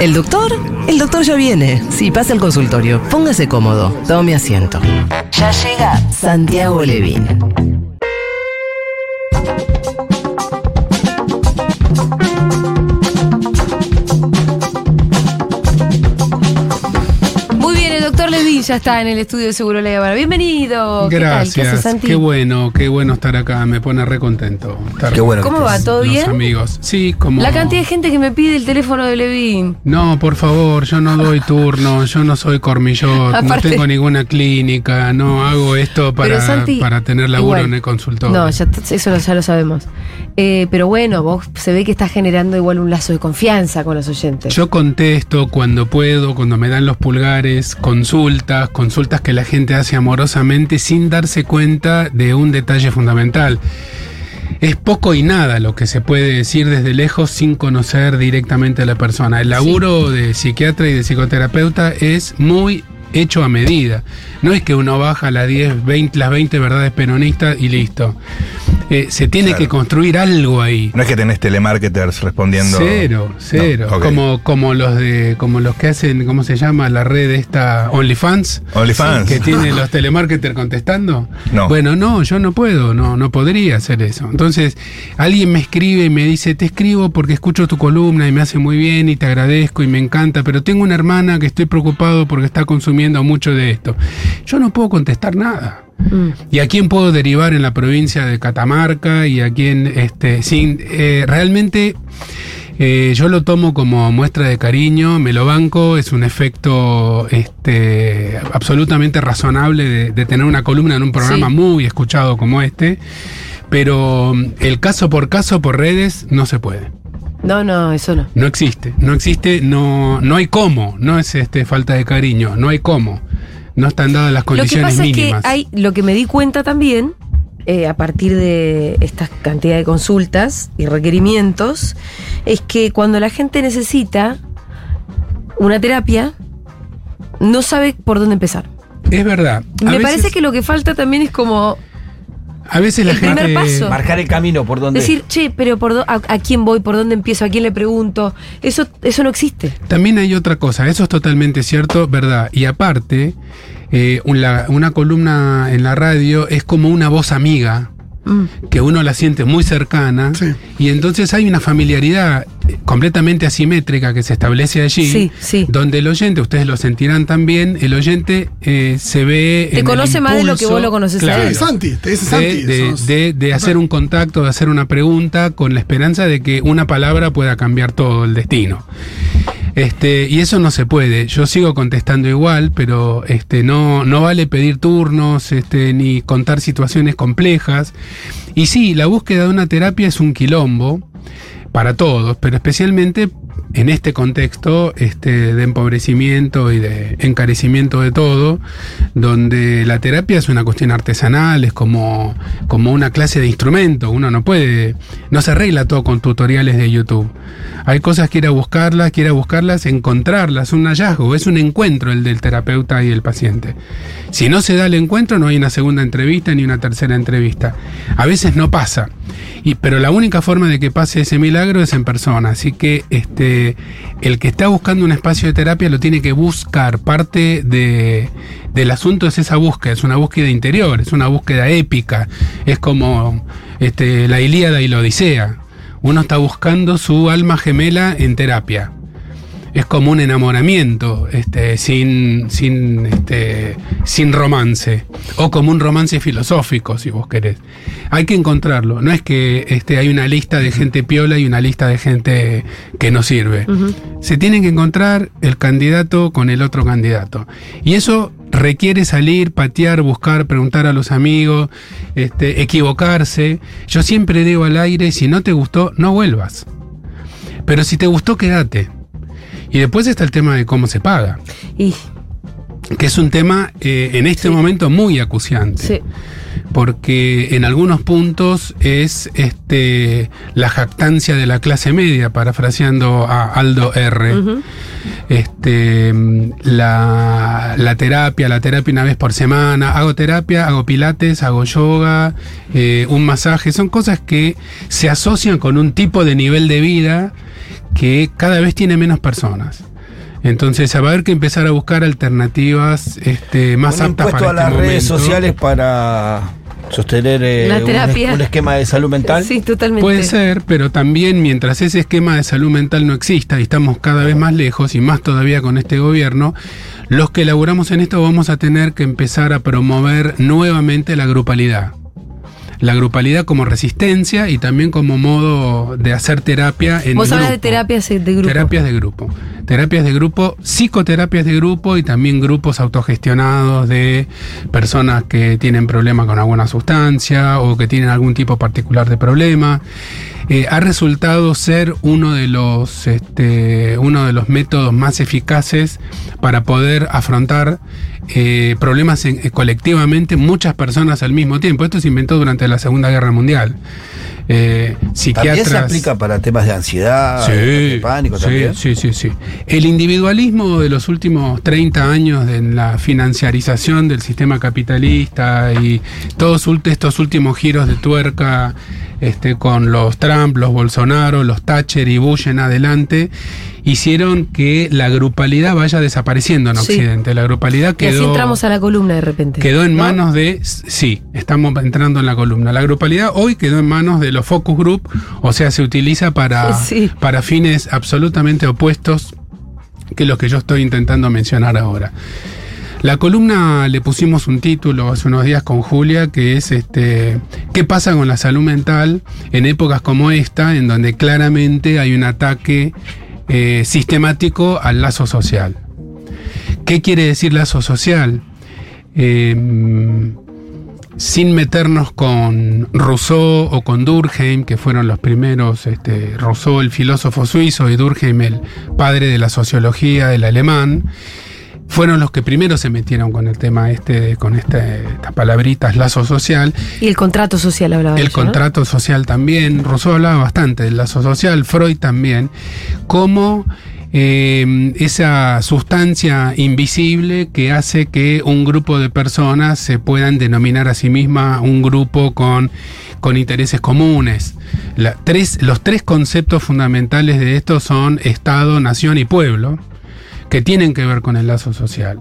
¿El doctor? El doctor ya viene. Sí, pasa al consultorio. Póngase cómodo. Tome asiento. Ya llega Santiago Levín. Ya está en el estudio de Seguro La Habana. Bienvenido. ¿Qué tal? ¿Qué haces, Gracias. Santi? Qué bueno, qué bueno estar acá. Me pone re contento. estar Qué bueno. ¿Cómo va? ¿Todo los bien? amigos. Sí, como. La cantidad de gente que me pide el teléfono de Levin. No, por favor, yo no doy turno, yo no soy cormillot, no Aparte- tengo ninguna clínica, no hago esto para, Santi, para tener laburo igual. en el consultorio. No, ya, eso lo- ya lo sabemos. Eh, pero bueno, vos se ve que estás generando igual un lazo de confianza con los oyentes. Yo contesto cuando puedo, cuando me dan los pulgares, consultas, consultas que la gente hace amorosamente sin darse cuenta de un detalle fundamental. Es poco y nada lo que se puede decir desde lejos sin conocer directamente a la persona. El laburo de psiquiatra y de psicoterapeuta es muy hecho a medida. No es que uno baja las 10, 20, las 20 verdades peronistas y listo. Eh, se tiene Claro. que construir algo ahí. No es que tenés telemarketers respondiendo. Cero, cero. No, ok. Como, como los de, como los que hacen, ¿cómo se llama? La red esta OnlyFans. OnlyFans. Que tiene los telemarketers contestando. No. Bueno, no, yo no puedo, no, no podría hacer eso. Entonces, alguien me escribe y me dice, te escribo porque escucho tu columna y me hace muy bien y te agradezco y me encanta, pero tengo una hermana que estoy preocupado porque está consumiendo mucho de esto. Yo no puedo contestar nada. Mm. ¿Y a quién puedo derivar en la provincia de Catamarca? ¿Y a quién, este, sin, eh, realmente eh, yo lo tomo como muestra de cariño, me lo banco, es un efecto este, absolutamente razonable de, de tener una columna en un programa Sí. muy escuchado como este, pero mm, el caso por caso por redes no se puede. No, no, eso no. No existe, no existe, no, no hay cómo, no es este, falta de cariño, no hay cómo. No están dadas las Lo que condiciones pasa mínimas. es que hay, lo que me di cuenta también, eh, a partir de esta cantidad de consultas y requerimientos, es que cuando la gente necesita una terapia, no sabe por dónde empezar. Es verdad. A me veces- parece que lo que falta también es como A veces la el primer gente. paso. Marcar el camino por donde. decir, che, pero por a, a quién voy, por dónde empiezo, a quién le pregunto. Eso, eso no existe. También hay otra cosa, eso es totalmente cierto, verdad. Y aparte, eh, una, una columna en la radio es como una voz amiga, Mm. que uno la siente muy cercana, y entonces hay una familiaridad eh, completamente asimétrica que se establece allí, Sí, sí. donde el oyente, ustedes lo sentirán también, el oyente eh, se ve... Te en el conoce más de lo que vos lo conoces a claro, él. Sí, Santi, te dice de, Santi. de- de hacer un contacto, de hacer una pregunta con la esperanza de que una palabra pueda cambiar todo el destino. Este, y eso no se puede. Yo sigo contestando igual, pero este, no, no vale pedir turnos, este, ni contar situaciones complejas. Y sí, la búsqueda de una terapia es un quilombo para todos, pero especialmente en este contexto este, de empobrecimiento y de encarecimiento de todo, donde la terapia es una cuestión artesanal, es como, como una clase de instrumento, uno no puede, no se arregla todo con tutoriales de YouTube. Hay cosas que ir a buscarlas, que ir a buscarlas, encontrarlas, un hallazgo, es un encuentro el del terapeuta y el paciente. Si no se da el encuentro, no hay una segunda entrevista ni una tercera entrevista. A veces no pasa. Y, pero la única forma de que pase ese milagro es en persona. Así que este, el que está buscando un espacio de terapia lo tiene que buscar. Parte de, del asunto es esa búsqueda, es una búsqueda interior, es una búsqueda épica. Es como este, la Ilíada y la Odisea. Uno está buscando su alma gemela en terapia es como un enamoramiento este, sin, sin, este, sin romance, o como un romance filosófico, si vos querés. Hay que encontrarlo, no es que este, hay una lista de gente piola y una lista de gente que no sirve. Se tiene que encontrar el candidato con el otro candidato. Y eso requiere salir, patear, buscar, preguntar a los amigos, este, equivocarse. Yo siempre digo al aire, si no te gustó, no vuelvas. Pero si te gustó, quédate. Y después está el tema de cómo se paga, Y que es un tema eh, en este momento muy acuciante. sí. Porque en algunos puntos es este, la jactancia de la clase media, parafraseando a Aldo R. Este, la, la terapia, la terapia una vez por semana. Hago terapia, hago pilates, hago yoga, eh, un masaje. Son cosas que se asocian con un tipo de nivel de vida que cada vez tiene menos personas. Entonces, va a haber que empezar a buscar alternativas este, más Un aptas impuesto para a las este redes momento. sociales para sostener eh, La un- terapia. Un, esquema de salud mental. Sí, totalmente. Puede ser, pero también mientras ese esquema de salud mental no exista y estamos cada vez más lejos y más todavía con este gobierno, los que elaboramos en esto vamos a tener que empezar a promover nuevamente la grupalidad. La grupalidad como resistencia y también como modo de hacer terapia en Vos hablas de terapias de grupo. Terapias de grupo. Terapias de grupo, psicoterapias de grupo y también grupos autogestionados de personas que tienen problemas con alguna sustancia o que tienen algún tipo particular de problema. Eh, ha resultado ser uno de los este, uno de los métodos más eficaces para poder afrontar eh, problemas en- eh, colectivamente muchas personas al mismo tiempo. Esto se inventó durante la Segunda Guerra Mundial. Eh, También psiquiatras. se aplica para temas de ansiedad, de pánico sí, también. Sí, sí, sí. El individualismo de los últimos 30 años de la financiarización del sistema capitalista y todos estos últimos giros de tuerca este, con los Trump, los Bolsonaro, los Thatcher y Bush en adelante, hicieron que la grupalidad vaya desapareciendo en Sí. Occidente. La grupalidad Y así quedó... entramos a la columna de repente. Quedó en ¿no? manos de. Sí, estamos entrando en la columna. La grupalidad hoy quedó en manos de los focus group, o sea, se utiliza para, Sí. para fines absolutamente opuestos que los que yo estoy intentando mencionar ahora. La columna le pusimos un título hace unos días con Julia que es este ¿Qué pasa con la salud mental en épocas como esta en donde claramente hay un ataque eh, sistemático al lazo social? ¿Qué quiere decir lazo social? Eh, sin meternos con Rousseau o con Durkheim, que fueron los primeros, este, Rousseau el filósofo suizo y Durkheim el padre de la sociología, el alemán, fueron los que primero se metieron con el tema este, con este, estas palabritas lazo social. Y el contrato social hablaba El contrato social también, Rousseau hablaba bastante del lazo social, Freud también, como eh, esa sustancia invisible que hace que un grupo de personas se puedan denominar a sí misma un grupo con, con intereses comunes. La- tres, los tres conceptos fundamentales de esto son Estado, Nación y Pueblo, que tienen que ver con el lazo social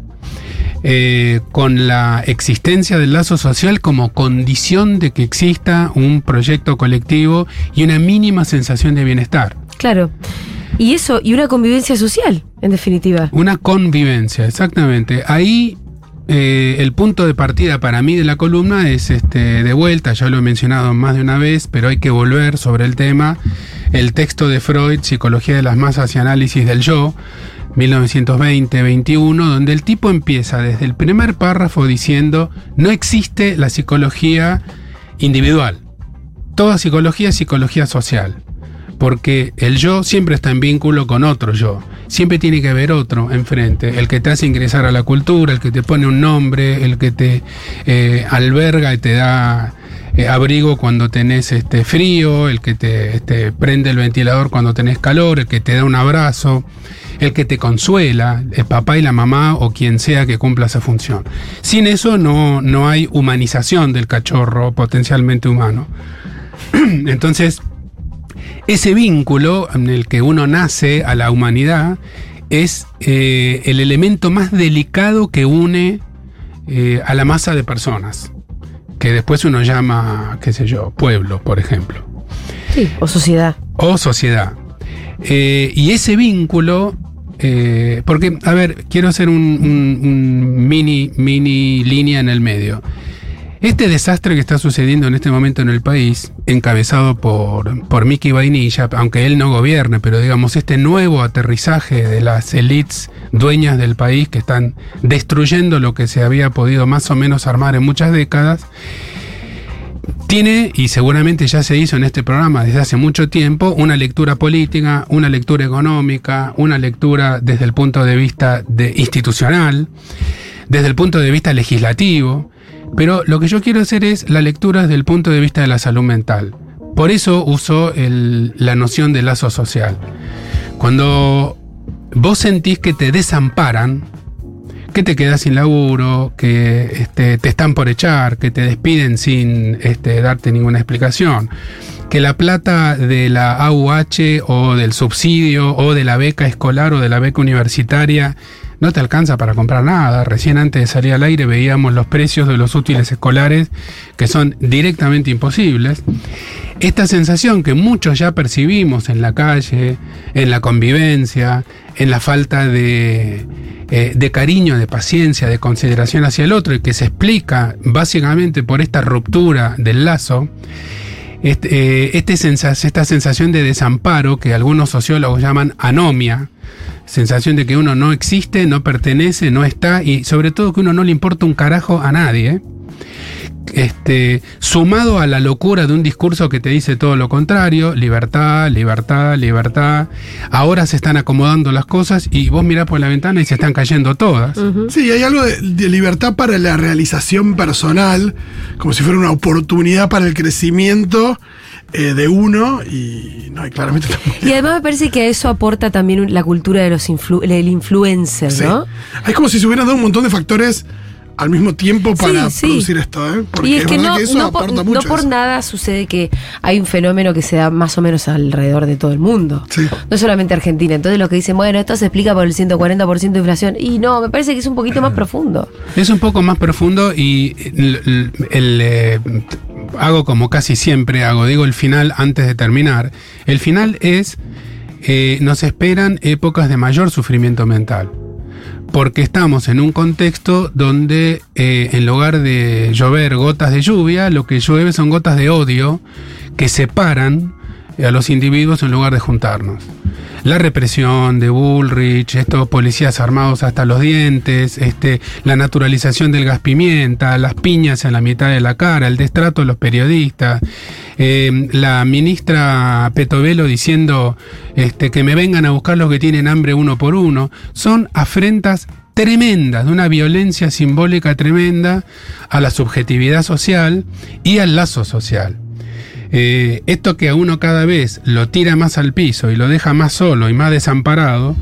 eh, con la existencia del lazo social como condición de que exista un proyecto colectivo y una mínima sensación de bienestar. Claro. Y eso, y una convivencia social, en definitiva. Una convivencia, exactamente. Ahí eh, el punto de partida para mí de la columna es este de vuelta, ya lo he mencionado más de una vez, pero hay que volver sobre el tema. El texto de Freud, Psicología de las Masas y Análisis del Yo, 1920-21, donde el tipo empieza desde el primer párrafo diciendo, no existe la psicología individual. Toda psicología es psicología social. Porque el yo siempre está en vínculo con otro yo. Siempre tiene que haber otro enfrente. El que te hace ingresar a la cultura, el que te pone un nombre, el que te eh, alberga y te da eh, abrigo cuando tenés este frío, el que te este, prende el ventilador cuando tenés calor, el que te da un abrazo, el que te consuela, el papá y la mamá o quien sea que cumpla esa función. Sin eso no, no hay humanización del cachorro potencialmente humano. Entonces, ese vínculo en el que uno nace a la humanidad es eh, el elemento más delicado que une eh, a la masa de personas, que después uno llama, qué sé yo, pueblo, por ejemplo, Sí. O sociedad. o sociedad. Eh, y ese vínculo, eh, porque, a ver, quiero hacer un, un- un mini, mini línea en el medio. Este desastre que está sucediendo en este momento en el país, encabezado por, por Mickey Vainilla, aunque él no gobierne, pero digamos, este nuevo aterrizaje de las élites dueñas del país que están destruyendo lo que se había podido más o menos armar en muchas décadas, tiene, y seguramente ya se hizo en este programa desde hace mucho tiempo, una lectura política, una lectura económica, una lectura desde el punto de vista de institucional, desde el punto de vista legislativo, pero lo que yo quiero hacer es la lectura desde el punto de vista de la salud mental. Por eso uso la noción de lazo social. Cuando vos sentís que te desamparan, que te quedas sin laburo, que este, te están por echar, que te despiden sin este, darte ninguna explicación, que la plata de la AUH o del subsidio o de la beca escolar o de la beca universitaria no te alcanza para comprar nada. Recién antes de salir al aire veíamos los precios de los útiles escolares que son directamente imposibles. Esta sensación que muchos ya percibimos en la calle, en la convivencia, en la falta de, eh, cariño, de paciencia, de consideración hacia el otro y que se explica básicamente por esta ruptura del lazo, este, eh, este esta sensación de desamparo que algunos sociólogos llaman anomia, sensación de que uno no existe, no pertenece, no está y sobre todo que uno no le importa un carajo a nadie. Este, sumado a la locura de un discurso que te dice todo lo contrario, libertad, libertad, libertad. Ahora se están acomodando las cosas y vos mirás por la ventana y se están cayendo todas. Sí, hay algo de, de libertad para la realización personal, como si fuera una oportunidad para el crecimiento eh, de uno, y no, y claramente Y además me parece que a eso aporta también la cultura de los influ- del influencer, Sí. ¿no? Es como si se hubieran dado un montón de factores al mismo tiempo para Sí, sí. producir esto, ¿eh? Porque y es, que no, que eso no por, aporta no mucho. por eso. nada sucede que hay un fenómeno que se da más o menos alrededor de todo el mundo. Sí. No solamente Argentina. Entonces los que dicen, bueno, esto se explica por el 140% de inflación. Y no, me parece que es un poquito más profundo. Es un poco más profundo y el, el- el, eh, hago como casi siempre hago, digo el final antes de terminar. El final es, eh, nos esperan épocas de mayor sufrimiento mental. Porque estamos en un contexto donde eh, en lugar de llover gotas de lluvia, lo que llueve son gotas de odio que separan a los individuos en lugar de juntarnos. La represión de Bullrich, estos policías armados hasta los dientes, este, la naturalización del gas pimienta, las piñas en la mitad de la cara, el destrato de los periodistas, eh, la ministra Petovelo diciendo este, que me vengan a buscar los que tienen hambre uno por uno, son afrentas tremendas, de una violencia simbólica tremenda a la subjetividad social y al lazo social. Eh, esto que a uno cada vez lo tira más al piso y lo deja más solo y más desamparado,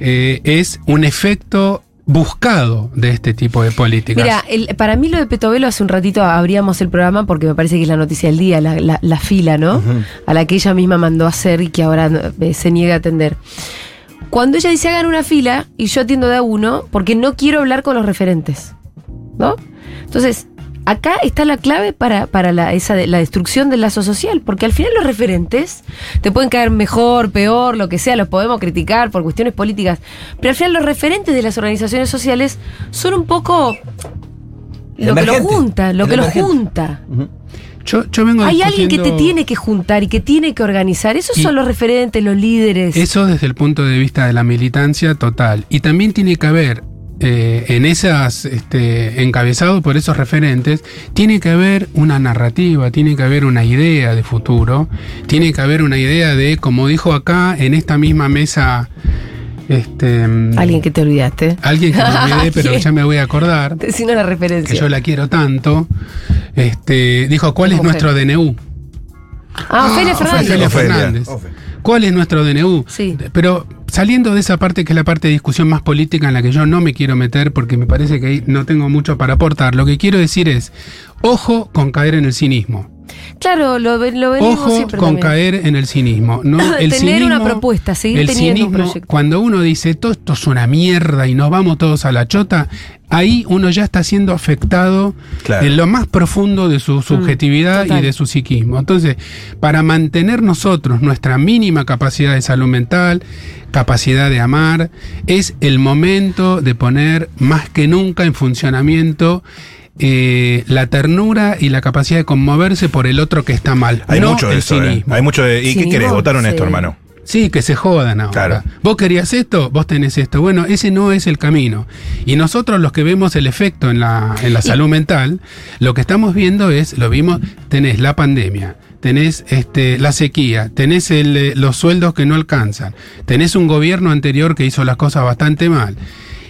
eh, es un efecto buscado de este tipo de políticas. Mira, el- para mí lo de Petovelo hace un ratito abríamos el programa porque me parece que es la noticia del día, la, la- la fila, ¿no? A la que ella misma mandó a hacer y que ahora eh, se niega a atender. Cuando ella dice hagan una fila y yo atiendo de a uno porque no quiero hablar con los referentes, ¿no? Entonces, acá está la clave para, para la, esa de- la destrucción del lazo social, porque al final los referentes te pueden caer mejor, peor, lo que sea, los podemos criticar por cuestiones políticas, pero al final los referentes de las organizaciones sociales son un poco lo que lo junta, lo que lo junta. yo, yo vengo Hay alguien que te tiene que juntar y que tiene que organizar. Esos Y- son los referentes, los líderes. Eso desde el punto de vista de la militancia total. Y también tiene que haber eh, en esas, este, encabezado por esos referentes, tiene que haber una narrativa, tiene que haber una idea de futuro, tiene que haber una idea de, como dijo acá en esta misma mesa, este, mm, Alguien que te olvidaste. alguien que me olvidé, pero ¿Quién? ya me voy a acordar, Decime la referencia. que yo la quiero tanto, este, dijo, ¿cuál es Mujer. nuestro DNU? Ah, Ofelia Fernández. Ofelia. Fernández. ¿Cuál es nuestro DNU? Sí. Pero saliendo de esa parte que es la parte de discusión más política en la que yo no me quiero meter porque me parece que ahí no tengo mucho para aportar, lo que quiero decir es, ojo con caer en el cinismo. Claro, lo, lo venimos Ojo siempre con también. caer en el cinismo. No, el Tener una cinismo- propuesta, seguir el teniendo un cinismo, proyecto. Cuando uno dice todo esto es una mierda y nos vamos todos a la chota, ahí uno ya está siendo afectado Claro. en lo más profundo de su subjetividad Mm, total. y de su psiquismo. Entonces, para mantener nosotros nuestra mínima capacidad de salud mental, capacidad de amar, es el momento de poner más que nunca en funcionamiento eh, la ternura y la capacidad de conmoverse por el otro que está mal. Hay no mucho de eso, ¿eh? cinismo. Hay mucho de. ¿Y qué querés? ¿Votaron sí. esto, hermano? Sí, que se jodan ahora. Claro. Vos querías esto, vos tenés esto. Bueno, ese no es el camino. Y nosotros los que vemos el efecto en la, en la salud mental, lo que estamos viendo es, lo vimos, tenés la pandemia, tenés este, la sequía, tenés el, eh, los sueldos que no alcanzan, tenés un gobierno anterior que hizo las cosas bastante mal.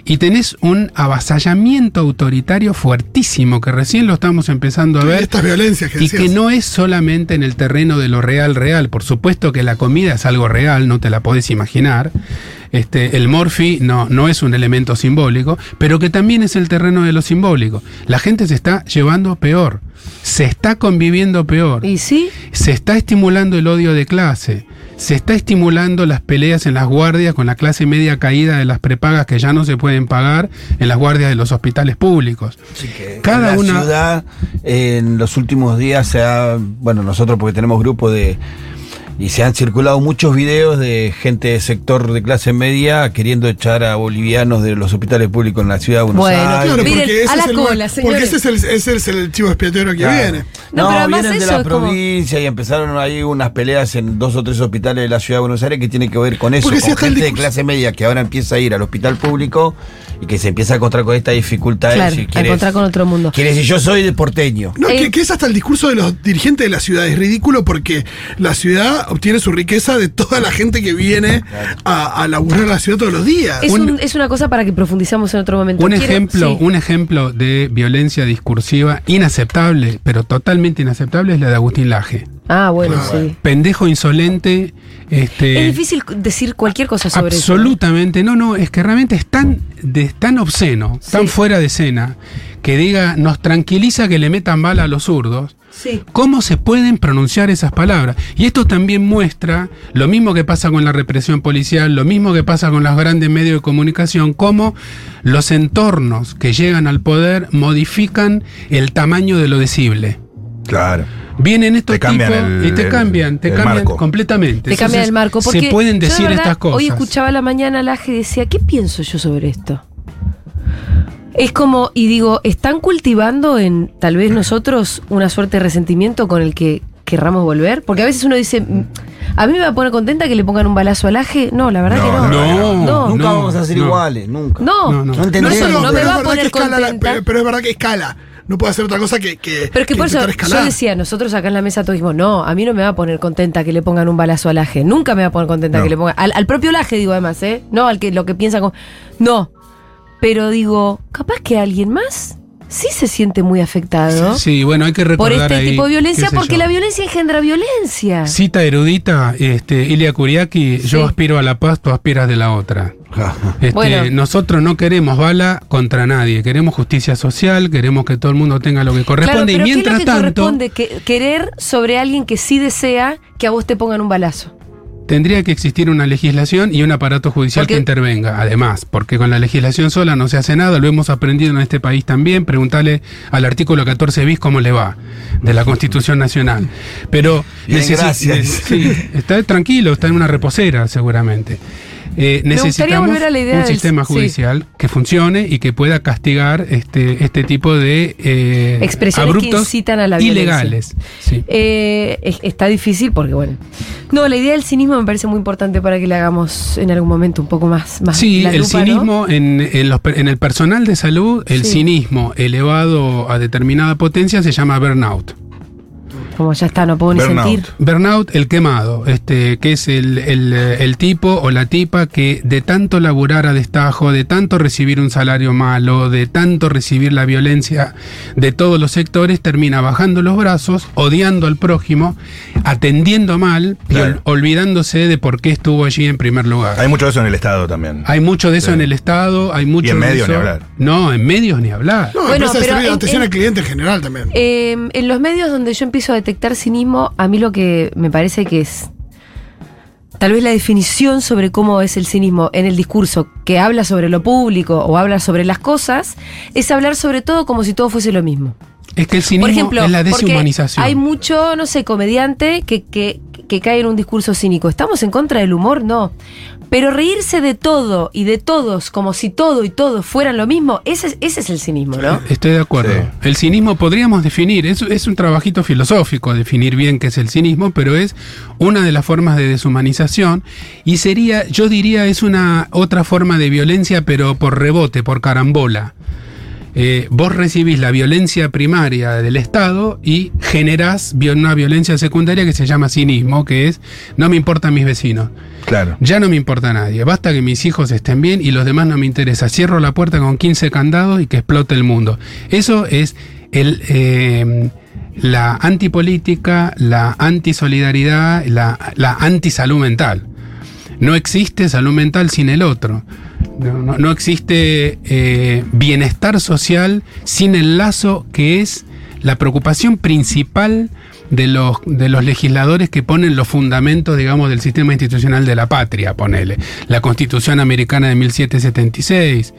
Y tenés un avasallamiento autoritario fuertísimo que recién lo estamos empezando a ver estas violencias que y que no es solamente en el terreno de lo real, real. Por supuesto que la comida es algo real, no te la podés imaginar. Este, el morfi no, no es un elemento simbólico, pero que también es el terreno de lo simbólico. La gente se está llevando peor. se está conviviendo peor. ¿Y sí? Se está estimulando el odio de clase. Se está estimulando las peleas en las guardias con la clase media caída de las prepagas que ya no se pueden pagar en las guardias de los hospitales públicos. Que Cada en la una- ciudad en los últimos días se ha, bueno, nosotros porque tenemos grupo de y se han circulado muchos videos de gente de sector de clase media queriendo echar a bolivianos de los hospitales públicos en la ciudad de Buenos Bueno, Aires. Claro, Miren, porque ese, a la es el, cola, porque ese es el, ese es el chivo expiatorio que Claro. viene. No, No, pero además vienen de la es como- provincia y empezaron ahí unas peleas en dos o tres hospitales de la ciudad de Buenos Aires que tienen que ver con eso, Porque con gente de clase media que ahora empieza a ir al hospital público y que se empieza a encontrar con esta dificultad. Claro, si a quieres- encontrar con otro mundo. Quiere decir, yo soy de porteño. No, Eh, que, que es hasta el discurso de los dirigentes de la ciudad. Es ridículo porque la ciudad obtiene su riqueza de toda la gente que viene a, a laburar a la ciudad todos los días. Es, Un- un- es una cosa para que profundizamos en otro momento. Un ejemplo, sí. un ejemplo de violencia discursiva inaceptable, pero totalmente inaceptable, es la de Agustín Laje. Ah, bueno, sí. Pendejo insolente, este. Es difícil decir cualquier cosa sobre eso. Absolutamente, no, no, es que realmente es tan, de- tan obsceno, tan fuera de escena, que diga, nos tranquiliza que le metan bala a los zurdos. Sí. ¿Cómo se pueden pronunciar esas palabras? Y esto también muestra lo mismo que pasa con la represión policial, lo mismo que pasa con los grandes medios de comunicación, cómo los entornos que llegan al poder modifican el tamaño de lo decible. Claro. Vienen estos Te cambian tipos el- y te el- cambian, te cambian marco. completamente. Te cambia Entonces, el marco. Porque se pueden yo, de decir verdad, estas cosas. Hoy escuchaba a la mañana a Laje y decía, ¿qué pienso yo sobre esto? Es como, y digo, ¿están cultivando en tal vez nosotros una suerte de resentimiento con el que querramos volver? Porque a veces uno dice, "Mm, ¿a mí me va a poner contenta que le pongan un balazo al Aje? No, la verdad No, que no. no, no. Nunca no, vamos a ser no. iguales, nunca. No, No, no. No No, entendemos. eso no me va a poner la- contenta. pero, pero es verdad que escala. No puede hacer otra cosa que. que Pero es que por eso escalar. yo decía, nosotros acá en la mesa todos dijimos, no, a mí no me va a poner contenta que le pongan un balazo al Laje. Nunca me va a poner contenta No. que le pongan. Al, al propio Laje, digo además, ¿eh? No al que lo que piensa como. No. Pero digo, capaz que alguien más sí se siente muy afectado Sí, bueno, hay que por recordar este ahí, tipo de violencia, porque yo. la violencia engendra violencia. Cita erudita, este, Ilia Kuriaki, Sí. yo aspiro a la paz, tú aspiras de la otra. Este, Bueno. Nosotros no queremos bala contra nadie, queremos justicia social, queremos que todo el mundo tenga lo que Claro, corresponde pero y mientras ¿qué es lo que tanto corresponde? Que- querer sobre alguien que sí desea que a vos te pongan un balazo. Tendría que existir una legislación y un aparato judicial Porque- que intervenga, además, porque con la legislación sola no se hace nada, lo hemos aprendido en este país también, preguntarle al artículo 14 bis cómo le va de la Constitución Nacional. Pero Bien, gracias. sí, está tranquilo, está en una reposera seguramente. Eh, necesitamos volver a la idea un del- sistema sí. judicial que funcione y que pueda castigar este, este tipo de eh, Expresiones que abruptos incitan a la ilegales. Sí. Eh, es- está difícil porque, bueno. No, la idea del cinismo me parece muy importante para que le hagamos en algún momento un poco más. más Sí, la el cinismo en, en los per- en el personal de salud, el Sí. cinismo elevado a determinada potencia se llama burnout. Como ya está, no puedo ni Burnout. sentir. Burnout, el quemado, este, que es el, el, el tipo o la tipa que de tanto laburar a destajo, de tanto recibir un salario malo, de tanto recibir la violencia de todos los sectores, termina bajando los brazos, odiando al prójimo, atendiendo mal y Claro. ol- olvidándose de por qué estuvo allí en primer lugar. Hay mucho de eso en el Estado también. Hay mucho de eso Sí. en el Estado, hay mucho Y en medios ni hablar. No, en medios ni hablar. No, Bueno, pero en- atención en- al cliente en general también. Eh, en los medios donde yo empiezo a detectar cinismo, a mí lo que me parece que es tal vez la definición sobre cómo es el cinismo en el discurso que habla sobre lo público o habla sobre las cosas, es hablar sobre todo como si todo fuese lo mismo. Es que el cinismo Por ejemplo, es la deshumanización. hay mucho, no sé, comediante que, que, que cae en un discurso cínico. ¿Estamos en contra del humor? No. Pero reírse de todo y de todos como si todo y todos fueran lo mismo, ese, es- ese es el cinismo, ¿no? Estoy de acuerdo. Sí. El cinismo podríamos definir, es, es un trabajito filosófico definir bien qué es el cinismo, pero es una de las formas de deshumanización y sería, yo diría, es una otra forma de violencia, pero por rebote, por carambola. Eh, vos recibís la violencia primaria del Estado y generás una violencia secundaria que se llama cinismo, que es no me importan mis vecinos. Claro. Ya no me importa nadie, basta que mis hijos estén bien y los demás no me interesa. Cierro la puerta con 15 candados y que explote el mundo. Eso es el, eh, la antipolítica, la antisolidaridad, la, la antisalud mental. No existe salud mental sin el otro. No, no- no existe eh, bienestar social sin el lazo que es la preocupación principal de los, de los legisladores que ponen los fundamentos, digamos, del sistema institucional de la patria, ponele. La Constitución Americana de 1776,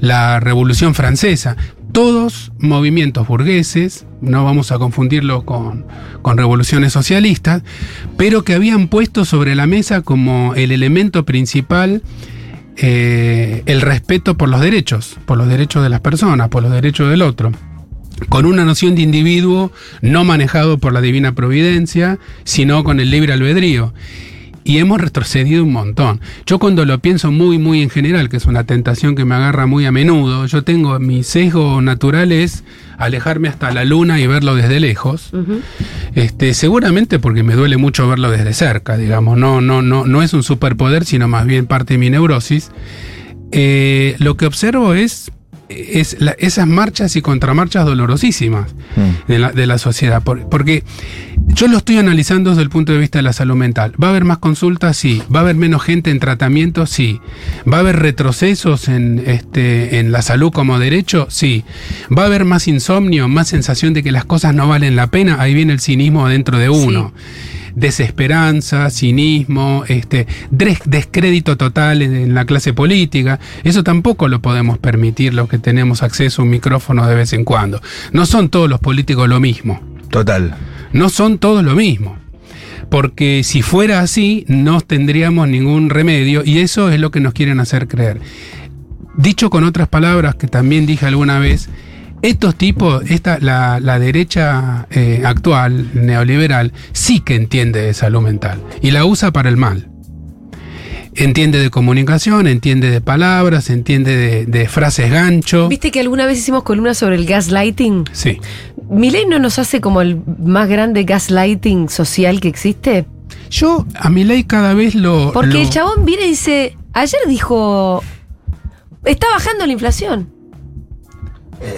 la Revolución Francesa, todos movimientos burgueses, no vamos a confundirlo con, con revoluciones socialistas, pero que habían puesto sobre la mesa como el elemento principal eh, el respeto por los derechos, por los derechos de las personas, por los derechos del otro con una noción de individuo no manejado por la divina providencia, sino con el libre albedrío. Y hemos retrocedido un montón. Yo cuando lo pienso muy, muy en general, que es una tentación que me agarra muy a menudo, yo tengo mi sesgo natural es alejarme hasta la luna y verlo desde lejos. este, seguramente porque me duele mucho verlo desde cerca, digamos. No, no, no, no es un superpoder, sino más bien parte de mi neurosis. Eh, lo que observo es es esas marchas y contramarchas dolorosísimas Mm. de, la, de la sociedad. Por- porque yo lo estoy analizando desde el punto de vista de la salud mental. ¿Va a haber más consultas? Sí. ¿Va a haber menos gente en tratamiento? Sí. ¿Va a haber retrocesos en, este, en la salud como derecho? Sí. ¿Va a haber más insomnio, más sensación de que las cosas no valen la pena? Ahí viene el cinismo dentro de uno. Desesperanza, cinismo, este, des- descrédito total en, en la clase política. Eso tampoco lo podemos permitir los que tenemos acceso a un micrófono de vez en cuando. No son todos los políticos lo mismo. Total. No son todos lo mismo. Porque si fuera así, no tendríamos ningún remedio y eso es lo que nos quieren hacer creer. Dicho con otras palabras que también dije alguna vez, estos tipos, esta, la, la derecha eh, actual, neoliberal, sí que entiende de salud mental y la usa para el mal. Entiende de comunicación, entiende de palabras, entiende de, de frases gancho. ¿Viste que alguna vez hicimos columna sobre el gaslighting? Sí. ¿Milei no nos hace como el más grande gaslighting social que existe? Yo a mi ley cada vez lo... Porque lo- el chabón viene y dice, ayer dijo, está bajando la inflación.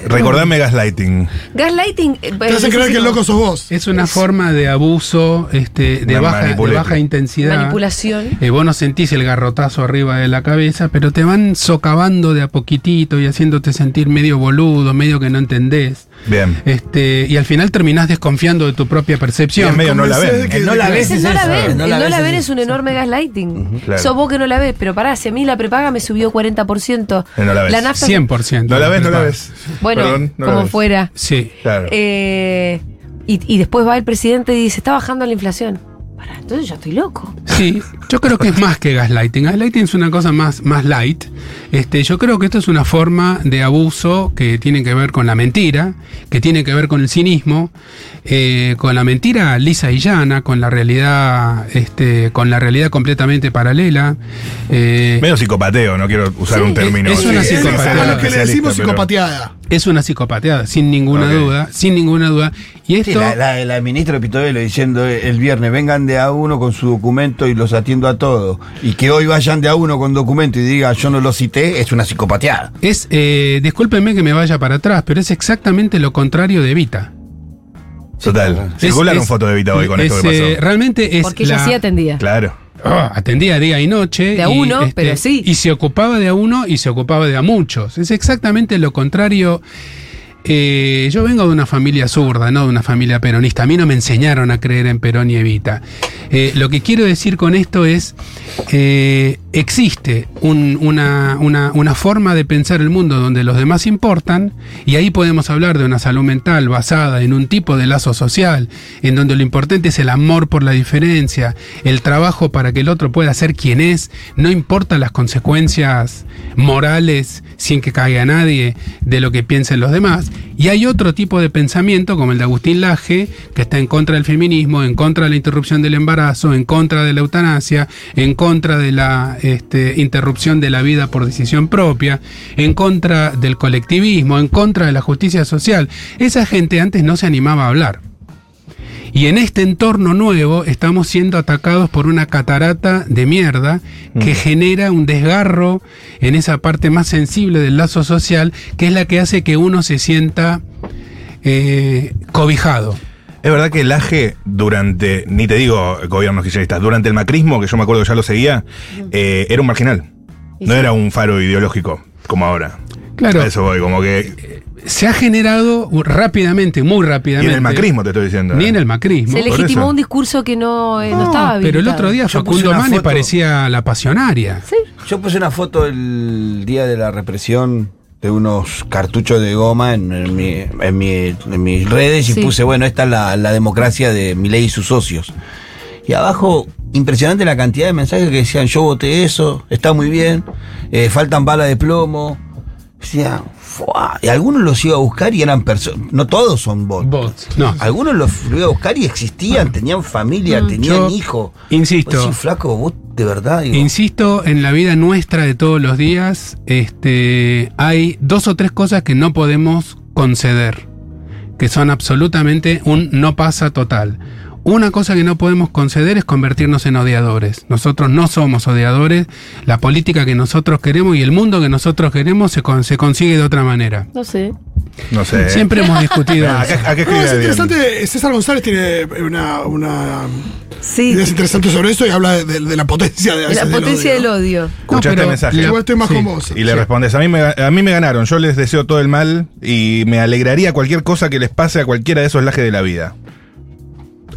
Recordame gaslighting. Gaslighting... eh, Te hace creer que el loco sos vos. Es una forma de abuso este, de, Una baja, de baja intensidad. Manipulación. Eh, vos no sentís el garrotazo arriba de la cabeza, pero te van socavando de a poquitito y haciéndote sentir medio boludo, medio que no entendés. Bien. Este, y al final terminás desconfiando de tu propia Y percepción. es medio no la Convencé de ven. que- El no la ves El es no la eso, ven, el el no la ves es un enorme gaslighting. claro. Sos vos que no la ves, pero pará, si a mí la prepaga me subió 40%. Eh, no la ves. nafta 100%. No la ves, no la ves. Bueno, Perdón, no la como fuera. Sí. Claro. Eh, y, y después va el presidente y dice, está bajando la inflación. Pará, entonces yo estoy loco. Sí, yo creo que es más que gaslighting. Gaslighting es una cosa más, más light. Este, yo creo que esto es una forma de abuso que tiene que ver con la mentira, que tiene que ver con el cinismo, eh, con la mentira lisa y llana, con la realidad, este, con la realidad completamente paralela. Eh, Medio psicopateo, no quiero usar Sí, un término. es una sí, psicopatía. A lo que le decimos pero- psicopateada. Es una psicopateada, sin ninguna duda, sin ninguna duda. Y Sí, esto, la, la- la ministra Pitovelo diciendo el viernes vengan de a uno con su documento y los atiendo a todos. Y que hoy vayan de a uno con documento y diga yo no lo cité, es una psicopateada. es, eh, discúlpenme que me vaya para atrás, pero es exactamente lo contrario de Evita. Total. Circularon es- fotos de Vita hoy con es, esto que eh, pasó. realmente es Porque la- ella sí atendía. Claro. Oh, atendía día y noche. De a y, este, uno, pero sí. Y se ocupaba de a uno y se ocupaba de a muchos. Es exactamente lo contrario. Eh, yo vengo de una familia zurda, no de una familia peronista. A mí no me enseñaron a creer en Perón y Evita. Eh, lo que quiero decir con esto es, eh, existe un- una, una- una forma de pensar el mundo donde los demás importan y ahí podemos hablar de una salud mental basada en un tipo de lazo social, en donde lo importante es el amor por la diferencia, el trabajo para que el otro pueda ser quien es, no importa las consecuencias morales sin que caiga nadie de lo que piensen los demás. Y hay otro tipo de pensamiento, como el de Agustín Laje, que está en contra del feminismo, en contra de la interrupción del embarazo, en contra de la eutanasia, en contra de la este, interrupción de la vida por decisión propia, en contra del colectivismo, en contra de la justicia social. Esa gente antes no se animaba a hablar. Y en este entorno nuevo estamos siendo atacados por una catarata de mierda que genera un desgarro en esa parte más sensible del lazo social, que es la que hace que uno se sienta eh, cobijado. Es verdad que el AGE durante, ni te digo gobiernos kirchneristas, durante el macrismo, que yo me acuerdo que ya lo seguía, eh, era un marginal. No era un faro ideológico como ahora. Claro. A eso voy, como que se ha generado rápidamente, muy rápidamente. en el macrismo te estoy diciendo. Ni ¿eh? en el macrismo. Se legitimó un discurso que no, eh, no No, estaba pero el otro día Yo Facundo una Mane foto. parecía la pasionaria. Sí. Yo puse una foto el día de la represión de unos cartuchos de goma en, en mi- en mi- en mis redes y Sí. puse, bueno, esta es la, la democracia de Milei y sus socios. Y abajo, impresionante la cantidad de mensajes que decían, yo voté eso, está muy bien, eh, faltan balas de plomo. Decía, "Fua". y algunos los iba a buscar y eran personas, no todos son bots. Bots. No. Algunos los iba a buscar y existían, tenían familia, tenían Yo hijo. insisto. Vos decís, flaco, vos de verdad. digo, Insisto, en la vida nuestra de todos los días, este, hay dos o tres cosas que no podemos conceder, que son absolutamente un no pasa total. Una cosa que no podemos conceder es convertirnos en odiadores. Nosotros no somos odiadores. La política que nosotros queremos y el mundo que nosotros queremos se, con- se consigue de otra manera. No sé. No sé. Siempre hemos discutido. No, es escribe bien. interesante. César González tiene una, una Sí. ideas interesantes sobre eso y habla de, de- de la potencia de, De la potencia del odio. Escuchaste pero el mensaje. estoy más sí. con vos. Y le respondes, a mí, me, a mí me ganaron, yo les deseo todo el mal y me alegraría cualquier cosa que les pase a cualquiera de esos lajes de la vida.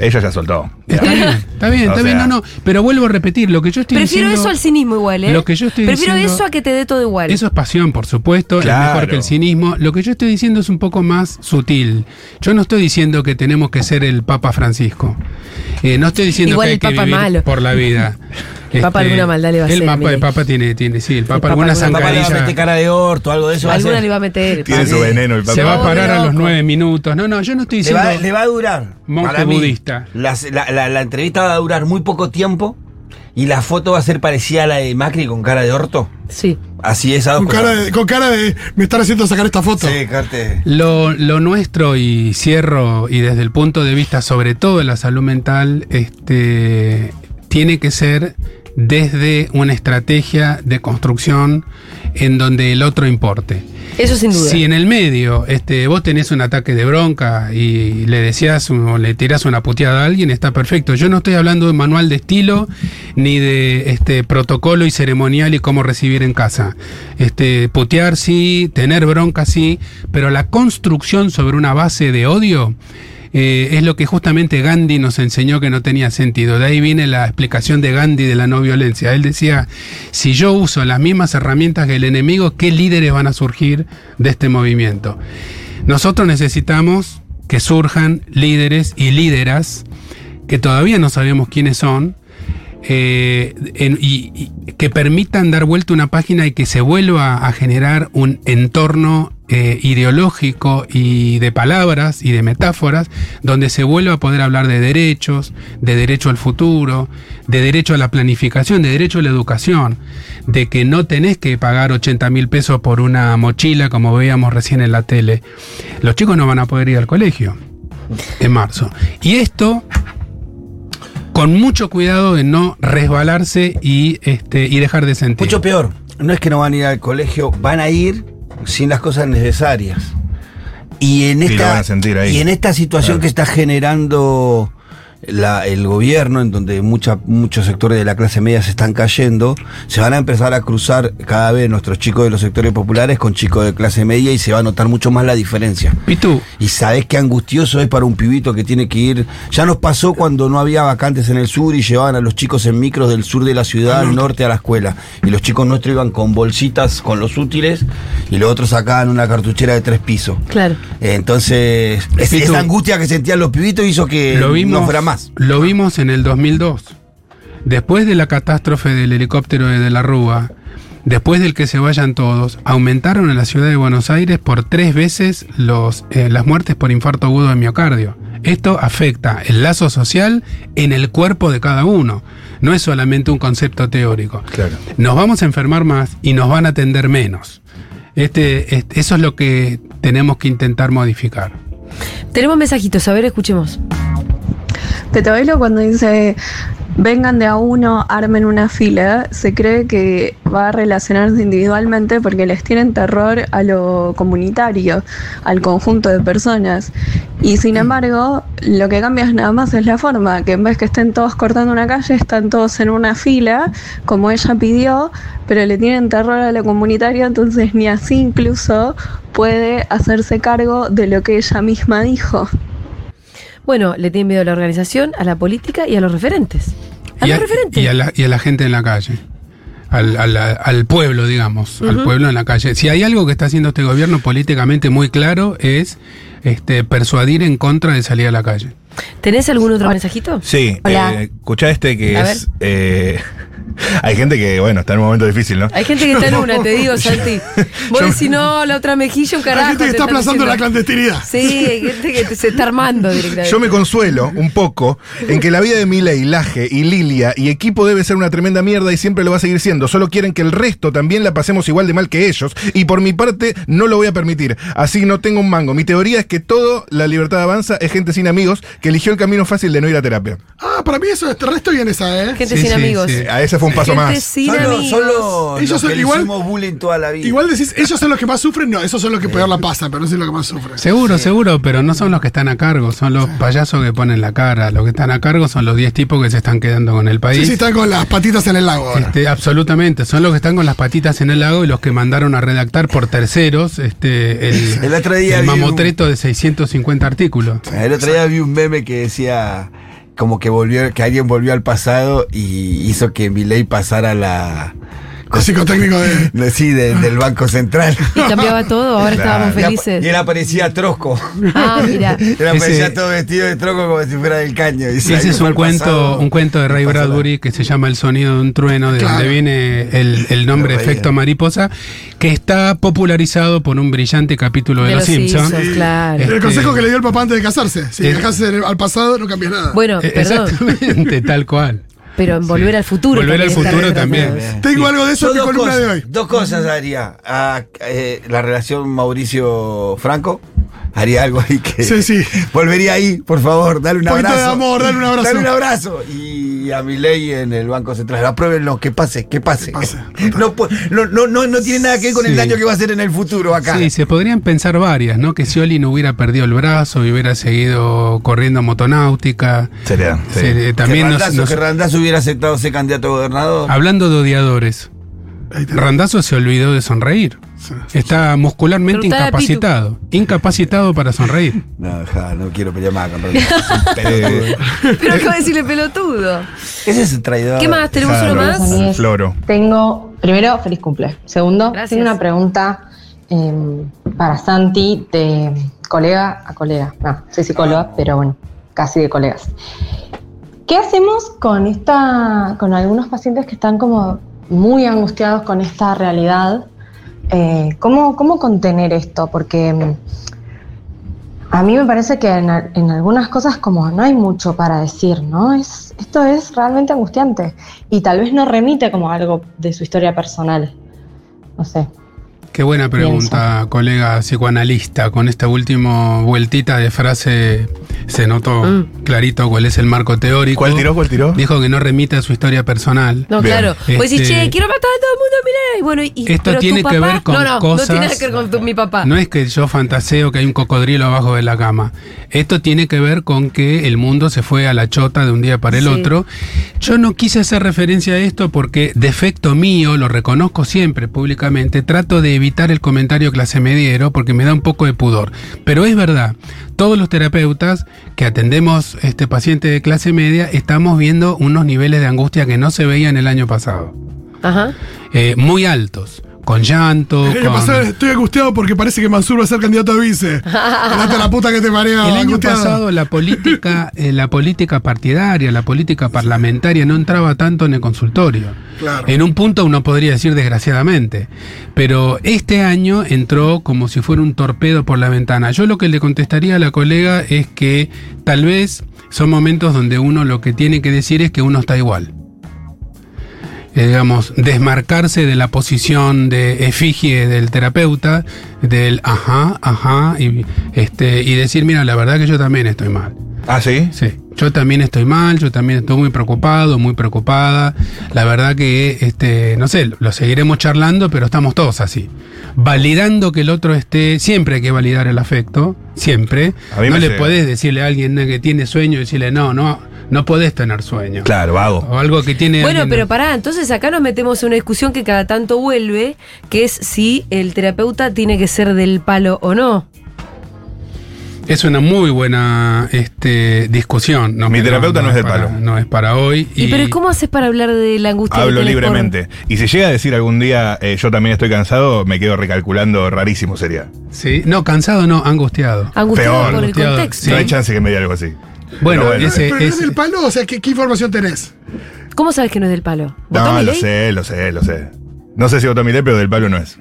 Ella ya soltó. Está bien, está bien, está bien, no, no. Pero vuelvo a repetir, lo que yo estoy Prefiero diciendo. eso al cinismo igual, ¿eh? Lo que yo estoy Prefiero diciendo- eso a que te dé todo igual. Eso es pasión, por supuesto, Claro. es mejor que el cinismo. Lo que yo estoy diciendo es un poco más sutil. Yo no estoy diciendo que tenemos que ser el Papa Francisco. Eh, no estoy diciendo Igual que hay el que Papa vivir malo. por la vida. Este, El Papa alguna maldad le va a el hacer a Papa, Milei. el Papa tiene, tiene, sí, el Papa Papa alguna alguna- Papá le va a zancadilla. meter cara de orto, algo de eso. Alguna le va a meter. Tiene su veneno el Se papá. va a parar a los nueve minutos. No, no, yo no estoy Le diciendo. va, le va a durar. Monje budista. La, la- la entrevista va a durar muy poco tiempo y la foto va a ser parecida a la de Macri con cara de orto. Sí. Así es, a dos Con cara, de, con cara de me están haciendo sacar esta foto. Sí, Carte. Lo, lo nuestro, y cierro, y desde el punto de vista sobre todo de la salud mental, este, tiene que ser desde una estrategia de construcción en donde el otro importe. Eso sin duda. Si en el medio este, vos tenés un ataque de bronca y le decías o le tirás una puteada a alguien, está perfecto. Yo no estoy hablando de manual de estilo ni de este protocolo y ceremonial y cómo recibir en casa. Este, putear sí, tener bronca sí, pero la construcción sobre una base de odio eh, es lo que justamente Gandhi nos enseñó que no tenía sentido. De ahí viene la explicación de Gandhi de la no violencia. Él decía, si yo uso las mismas herramientas que el enemigo, ¿qué líderes van a surgir de este movimiento? Nosotros necesitamos que surjan líderes y líderas que todavía no sabemos quiénes son, eh, y, y que permitan dar vuelta una página y que se vuelva a generar un entorno eh, ideológico y de palabras y de metáforas donde se vuelva a poder hablar de derechos, de derecho al futuro, de derecho a la planificación, de derecho a la educación, de que no tenés que pagar 80 mil pesos por una mochila como veíamos recién en la tele. Los chicos no van a poder ir al colegio en marzo. Y esto con mucho cuidado de no resbalarse y, este, y dejar de sentir. Mucho peor. No es que no van a ir al colegio, van a ir sin las cosas necesarias. Y en esta, y en esta situación Claro. que está generando la- el gobierno, en donde mucha- muchos sectores de la clase media se están cayendo, se van a empezar a cruzar cada vez nuestros chicos de los sectores populares con chicos de clase media y se va a notar mucho más la diferencia. Pitu, Y sabes qué angustioso es para un pibito que tiene que ir. Ya nos pasó cuando no había vacantes en el sur y llevaban a los chicos en micros del sur de la ciudad al norte a la escuela. Y los chicos nuestros iban con bolsitas con los útiles y los otros sacaban una cartuchera de tres pisos. Claro. Entonces, es- esa angustia que sentían los pibitos hizo que lo vimos, no fuera más. Lo vimos en el 2002. Después de la catástrofe del helicóptero de, de la Rúa, después del que se vayan todos, aumentaron en la ciudad de Buenos Aires por tres veces los, eh, las muertes por infarto agudo de miocardio. Esto afecta el lazo social en el cuerpo de cada uno. No es solamente un concepto teórico. Claro. Nos vamos a enfermar más y nos van a atender menos. Este, este- eso es lo que tenemos que intentar modificar. Tenemos mensajitos, a ver, escuchemos. Tetabailo cuando dice vengan de a uno, armen una fila, se cree que va a relacionarse individualmente porque les tienen terror a lo comunitario, al conjunto de personas. Y sin embargo, lo que cambia nada más es la forma, que en vez que estén todos cortando una calle, están todos en una fila, como ella pidió, pero le tienen terror a lo comunitario, entonces ni así incluso puede hacerse cargo de lo que ella misma dijo. Bueno, le tienen miedo a la organización, a la política y a los referentes. A y, los a, referentes. y a la, y a la gente en la calle. Al, al- al pueblo, digamos, al pueblo en la calle. Si hay algo que está haciendo este gobierno políticamente muy claro es este, persuadir en contra de salir a la calle. ¿Tenés algún otro mensajito? Sí, eh, escuchá este que A es. eh, hay gente que, bueno, está en un momento difícil, ¿no? Hay gente que está en una, te digo, Santi. Vos Yo- decís, no, la otra mejilla, un carajo. Hay gente que está aplazando la clandestinidad. Sí, hay gente que te- se está armando directamente. Yo me consuelo un poco en que la vida de Milei, Laje y Lilia y equipo debe ser una tremenda mierda y siempre lo va a seguir siendo. Solo quieren que el resto también la pasemos igual de mal que ellos. Y por mi parte, no lo voy a permitir. Así no tengo un mango. Mi teoría es que todo la libertad avanza es gente sin amigos que eligió el camino fácil de no ir a terapia. Ah, para mí eso es resto bien esa, ¿eh? Gente Sí, sin sí, amigos. sí. A ese fue un paso Gente más. sin amigos. los- Ellos los son que igual- hicimos bullying toda la vida. Igual decís, ellos son los que más sufren, no, esos son los que peor la pasan, pero no son los que más sufren. Seguro, seguro, pero no son los que están a cargo, son los payasos que ponen la cara. Los que están a cargo son los 10 tipos que se están quedando con el país. Sí, sí, están con las patitas en el lago ahora. Este, absolutamente, son los que están con las patitas en el lago y los que mandaron a redactar por terceros este, el, El otro día el vi un- mamotreto de 650 artículos. El otro día vi un meme que decía como que volvió, que alguien volvió al pasado y hizo que Milei pasara la El psicotécnico de. de- sí, de- del Banco Central. Y cambiaba todo, ahora estábamos felices. Y él aparecía trosco. Ah, mira. Él aparecía Ese- todo vestido de tronco como si fuera del caño. Y Ese es un cuento, un cuento de Ray. Bradbury que se llama El sonido de un trueno, de Claro. donde viene el, el nombre efecto mariposa, que está popularizado por un brillante capítulo de, De Los Simpsons. Simpsons, claro. Este- El consejo que le dio el papá antes de casarse. Si viajas al pasado, no cambias nada. Bueno, Eh, perdón. Exactamente, tal cual. Pero en volver al futuro. Volver al futuro también. Tengo algo de eso en mi dos columna cosas, de hoy. Dos cosas haría. Ah, eh, la relación Mauricio-Franco. Haría algo ahí que. Sí, sí. Volvería ahí, por favor, dale un poquito abrazo. de amor, dale un abrazo. Dale un abrazo. Y a mi ley en el Banco Central. Apruébenlo, que pase, que pase. pase, no, no, no, no, tiene nada que ver con el daño que va a hacer en el futuro acá. Sí, se podrían pensar varias, ¿no? Que Scioli no hubiera perdido el brazo y hubiera seguido corriendo motonáutica. Sería. sí. Se- también que, nos- Randazzo, nos- que Randazzo hubiera aceptado ser candidato a gobernador. hablando de odiadores. Randazo se olvidó de sonreír. Está muscularmente Preguntale incapacitado. Incapacitado para sonreír. No, ja, no quiero pelear más con. Pero acaba de decirle pelotudo. Ese es el traidor. ¿Qué más? ¿Tenemos Claro. uno más? Floro. Tengo, primero, feliz cumple. Segundo, Gracias. tengo una pregunta eh, para Santi de colega a colega. No, soy psicóloga, pero bueno, casi de colegas. ¿Qué hacemos con esta, con algunos pacientes que están como muy angustiados con esta realidad? Eh, ¿cómo, ¿Cómo contener esto? Porque mm, a mí me parece que en, en algunas cosas como no hay mucho para decir, ¿no? Es, esto es realmente angustiante y tal vez no remite como algo de su historia personal. No sé. Qué buena pregunta, colega psicoanalista. Con esta última vueltita de frase se notó Mm. clarito cuál es el marco teórico. ¿Cuál tiró? ¿Cuál tiró? Dijo que no remite a su historia personal. No, Bien. claro. Vos decís, Este- che, quiero matar a todo el mundo, mirá. Y bueno, y, Esto pero tu tiene que papá- ver con no, no, cosas- No tiene que ver con tu- mi papá. No es que yo fantaseo que hay un cocodrilo abajo de la cama. Esto tiene que ver con que el mundo se fue a la chota de un día para el Sí. otro. Yo no quise hacer referencia a esto porque defecto mío, lo reconozco siempre públicamente, trato de evitar el comentario clase mediero porque me da un poco de pudor. Pero es verdad, todos los terapeutas que atendemos este paciente de clase media estamos viendo unos niveles de angustia que no se veían el año pasado. Ajá. Eh, muy altos, con llanto, El año con... pasado estoy angustiado porque parece que Mansur va a ser candidato a vice. Andate a la puta que te marea. El año angustiado. pasado la política, eh, la política partidaria, la política parlamentaria no entraba tanto en el consultorio. Claro. En un punto uno podría decir desgraciadamente, pero este año entró como si fuera un torpedo por la ventana. Yo lo que le contestaría a la colega es que tal vez son momentos donde uno lo que tiene que decir es que uno está igual. Eh, digamos, desmarcarse de la posición de efigie del terapeuta, del ajá, ajá, y, este, y decir, mira, la verdad que yo también estoy mal. Ah, sí. Sí, Yo también estoy mal, yo también estoy muy preocupado, muy preocupada. La verdad que, este, no sé, lo seguiremos charlando, pero estamos todos así. Validando que el otro esté, siempre hay que validar el afecto, siempre. A mí no me le llega. podés decirle a alguien que tiene sueño y decirle, no, no, no podés tener sueño. Claro, vago. O algo que tiene... Bueno, alguien- pero pará, entonces acá nos metemos en una discusión que cada tanto vuelve, que es si el terapeuta tiene que ser del palo o no. Es una muy buena este, discusión. Mi terapeuta no es del para- palo. No es para hoy. ¿Y, pero cómo haces para hablar de la angustia? Hablo libremente. Y si llega a decir algún día, eh, yo también estoy cansado, me quedo recalculando, rarísimo sería. Sí, no, cansado no, angustiado. Angustiado Peor. por el Angustiado, contexto. Sí. No hay chance que me diga algo así. Bueno, Pero ese- Pero no es del palo, o sea, ¿qué, qué información tenés? ¿Cómo sabes que no es del palo? ¿Votó No, lo Milei? sé, lo sé, lo sé. No sé si votó Milei, pero del palo no es.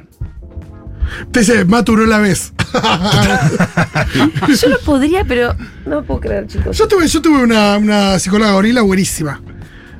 Te dice, Matu, no la ves. Yo lo podría, pero no puedo creer, chicos. yo tuve, yo tuve una, una psicóloga gorila buenísima.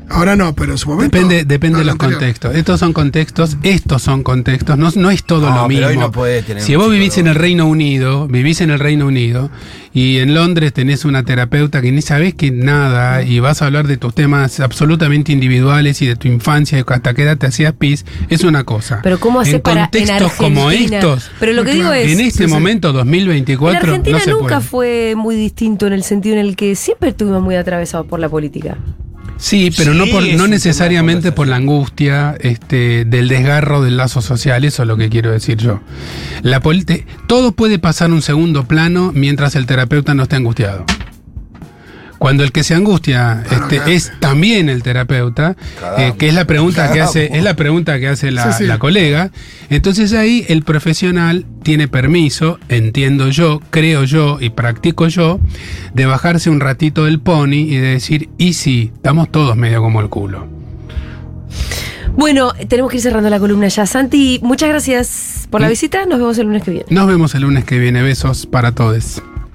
Ahora no, pero en su momento. Depende, depende de los anterior. contextos. Estos son contextos, estos son contextos, no, no es todo No, lo pero mismo. hoy no podés tener si vos vivís en el Reino Unido, vivís en el Reino Unido, y en Londres tenés una terapeuta que ni sabés que nada, y vas a hablar de tus temas absolutamente individuales y de tu infancia, y hasta qué edad te hacías pis, es una cosa. Pero ¿cómo hacer en para en contextos como estos, Pero lo que digo es, en este sí, sí. momento, en 2024, Argentina no se nunca puede. fue muy distinto en el sentido en el que siempre estuvimos muy atravesados por la política. Sí, pero no, por, no necesariamente por la angustia este, del desgarro del lazo social, eso es lo que quiero decir yo. La todo puede pasar un segundo plano mientras el terapeuta no esté angustiado. Cuando el que se angustia este, claro. es también el terapeuta, eh, que es la pregunta que hace, es la pregunta que hace la, Sí, sí. la colega, entonces ahí el profesional tiene permiso, entiendo yo, creo yo y practico yo, de bajarse un ratito del pony y de decir, y sí, estamos todos medio como el culo. Bueno, tenemos que ir cerrando la columna ya. Santi, muchas gracias por la visita. Nos vemos el lunes que viene. Nos vemos el lunes que viene. Besos para todos.